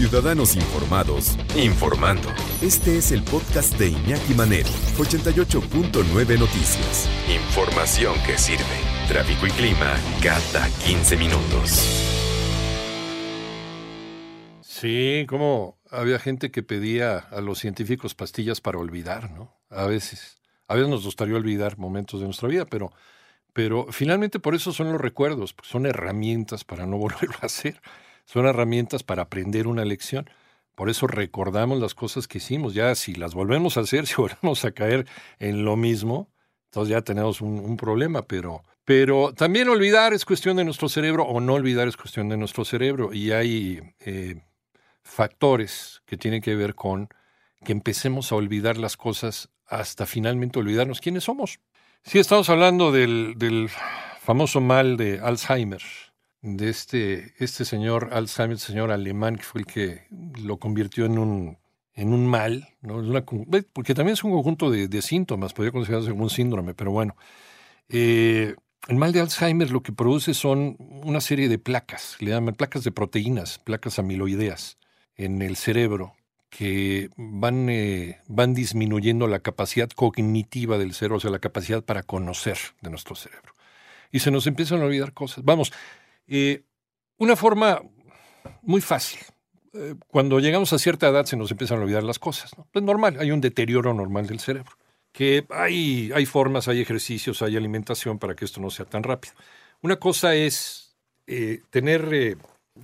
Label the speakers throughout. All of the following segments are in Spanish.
Speaker 1: Ciudadanos informados, informando. Este es el podcast de Iñaki Manero, 88.9 Noticias. Información que sirve. Tráfico y clima cada 15 minutos.
Speaker 2: Sí, como había gente que pedía a los científicos pastillas para olvidar, ¿no? A veces. A veces nos gustaría olvidar momentos de nuestra vida, pero, pero finalmente por eso son los recuerdos, son herramientas para no volverlo a hacer, son herramientas para aprender una lección. Por eso recordamos las cosas que hicimos. Ya si las volvemos a hacer, si volvemos a caer en lo mismo, entonces ya tenemos un, problema, pero, pero también olvidar es cuestión de nuestro cerebro o no olvidar es cuestión de nuestro cerebro. Y hay eh, factores que tienen que ver con que empecemos a olvidar las cosas hasta finalmente olvidarnos quiénes somos. Sí, estamos hablando del famoso mal de Alzheimer, de este, este señor Alzheimer, este señor alemán que fue el que lo convirtió en un, en un mal, ¿no? Porque también es un conjunto de, de síntomas, podría considerarse como un síndrome, pero bueno. Eh, el mal de Alzheimer lo que produce son una serie de placas, le llaman placas de proteínas, placas amiloideas en el cerebro que van, eh, van disminuyendo la capacidad cognitiva del cerebro, o sea, la capacidad para conocer de nuestro cerebro. Y se nos empiezan a olvidar cosas. Vamos, eh, una forma muy fácil. Eh, cuando llegamos a cierta edad se nos empiezan a olvidar las cosas. ¿no? Es normal, hay un deterioro normal del cerebro. Que hay, hay formas, hay ejercicios, hay alimentación para que esto no sea tan rápido. Una cosa es eh, tener,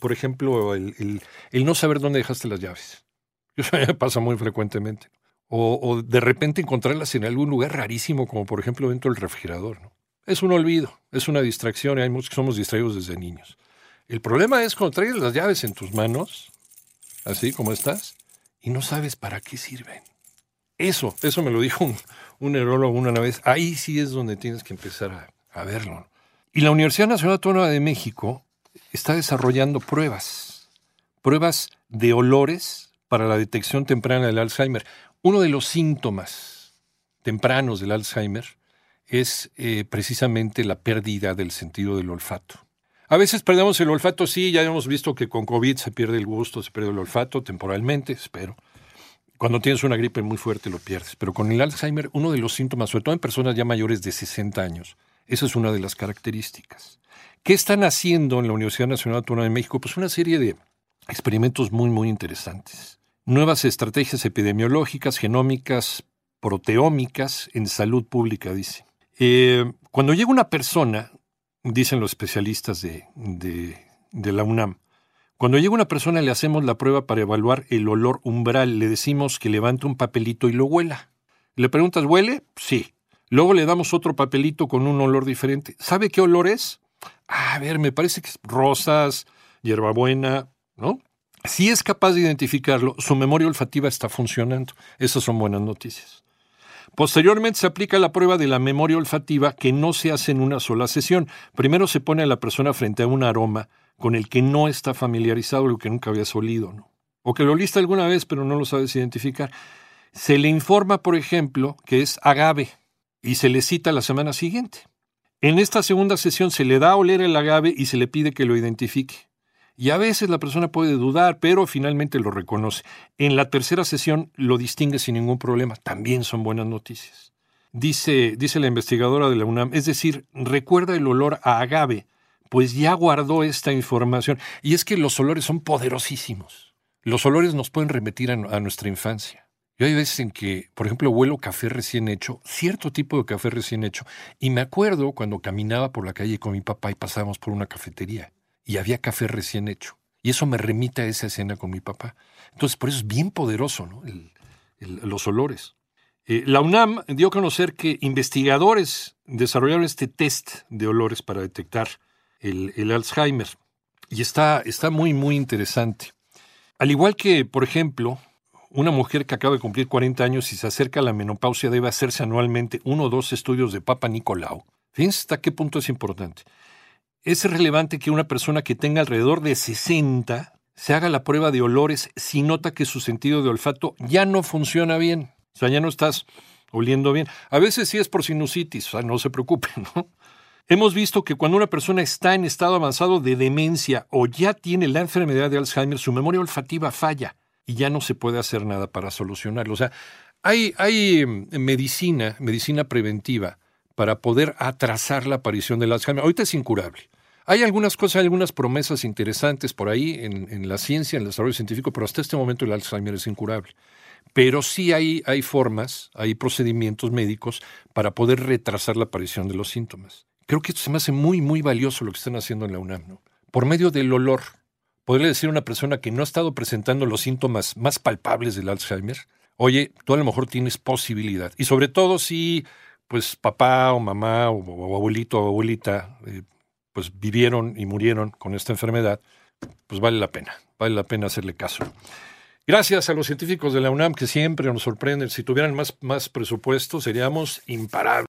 Speaker 2: por ejemplo, el, no saber dónde dejaste las llaves. Eso pasa muy frecuentemente. O, o, de repente encontrarlas en algún lugar rarísimo, como por ejemplo dentro del refrigerador. ¿no? Es un olvido, es una distracción y hay muchos que somos distraídos desde niños. El problema es cuando traes las llaves en tus manos, así como estás, y no sabes para qué sirven. Eso, eso me lo dijo un, un neurólogo una vez. Ahí sí es donde tienes que empezar a, a verlo. Y la Universidad Nacional Autónoma de México está desarrollando pruebas, pruebas de olores para la detección temprana del Alzheimer. Uno de los síntomas tempranos del Alzheimer es eh, precisamente la pérdida del sentido del olfato. A veces perdemos el olfato, sí, ya hemos visto que con COVID se pierde el gusto, se pierde el olfato temporalmente, espero. Cuando tienes una gripe muy fuerte lo pierdes, pero con el Alzheimer uno de los síntomas, sobre todo en personas ya mayores de 60 años, esa es una de las características. ¿Qué están haciendo en la Universidad Nacional Autónoma de México? Pues una serie de experimentos muy, muy interesantes. Nuevas estrategias epidemiológicas, genómicas, proteómicas en salud pública, dice. Eh, cuando llega una persona, dicen los especialistas de, de, la UNAM, cuando llega una persona le hacemos la prueba para evaluar el olor umbral, le decimos que levante un papelito y lo huela. Le preguntas, ¿huele? Sí. Luego le damos otro papelito con un olor diferente. ¿Sabe qué olor es? Ah, a ver, me parece que es rosas, hierbabuena, ¿no? Si es capaz de identificarlo, su memoria olfativa está funcionando. Esas son buenas noticias. Posteriormente se aplica la prueba de la memoria olfativa que no se hace en una sola sesión. Primero se pone a la persona frente a un aroma con el que no está familiarizado, lo que nunca habías olido. O que lo oliste alguna vez pero no lo sabes identificar. Se le informa, por ejemplo, que es agave y se le cita la semana siguiente. En esta segunda sesión se le da a oler el agave y se le pide que lo identifique. Y a veces la persona puede dudar, pero finalmente lo reconoce. En la tercera sesión lo distingue sin ningún problema. También son buenas noticias. Dice, dice la investigadora de la UNAM, es decir, recuerda el olor a agave, pues ya guardó esta información. Y es que los olores son poderosísimos. Los olores nos pueden remitir a, nuestra infancia. Yo hay veces en que, por ejemplo, huelo café recién hecho, cierto tipo de café recién hecho, y me acuerdo cuando caminaba por la calle con mi papá y pasábamos por una cafetería y había café recién hecho. Y eso me remite a esa escena con mi papá. Entonces, por eso es bien poderoso ¿no? los olores. Eh, la UNAM dio a conocer que investigadores desarrollaron este test de olores para detectar el, el Alzheimer. Y está, está muy, muy interesante. Al igual que, por ejemplo, una mujer que acaba de cumplir 40 años y se acerca a la menopausia debe hacerse anualmente uno o dos estudios de Papa Nicolau. Fíjense hasta qué punto es importante. Es relevante que una persona que tenga alrededor de 60 se haga la prueba de olores si nota que su sentido de olfato ya no funciona bien. O sea, ya no estás oliendo bien. A veces sí es por sinusitis, o sea, no se preocupen, ¿no? Hemos visto que cuando una persona está en estado avanzado de demencia o ya tiene la enfermedad de Alzheimer, su memoria olfativa falla y ya no se puede hacer nada para solucionarlo. O sea, hay, hay mm, medicina, medicina preventiva para poder atrasar la aparición del Alzheimer. Ahorita es incurable. Hay algunas cosas, hay algunas promesas interesantes por ahí en, la ciencia, en el desarrollo científico, pero hasta este momento el Alzheimer es incurable. Pero sí hay, hay formas, hay procedimientos médicos para poder retrasar la aparición de los síntomas. Creo que esto se me hace muy, muy valioso lo que están haciendo en la UNAM. Por medio del olor, podría decir a una persona que no ha estado presentando los síntomas más palpables del Alzheimer, oye, tú a lo mejor tienes posibilidad. Y sobre todo si, pues, papá o mamá o, abuelito o abuelita, eh, pues, vivieron y murieron con esta enfermedad, pues vale la pena, vale la pena hacerle caso. Gracias a los científicos de la UNAM que siempre nos sorprenden. Si tuvieran más, más presupuesto, seríamos imparables.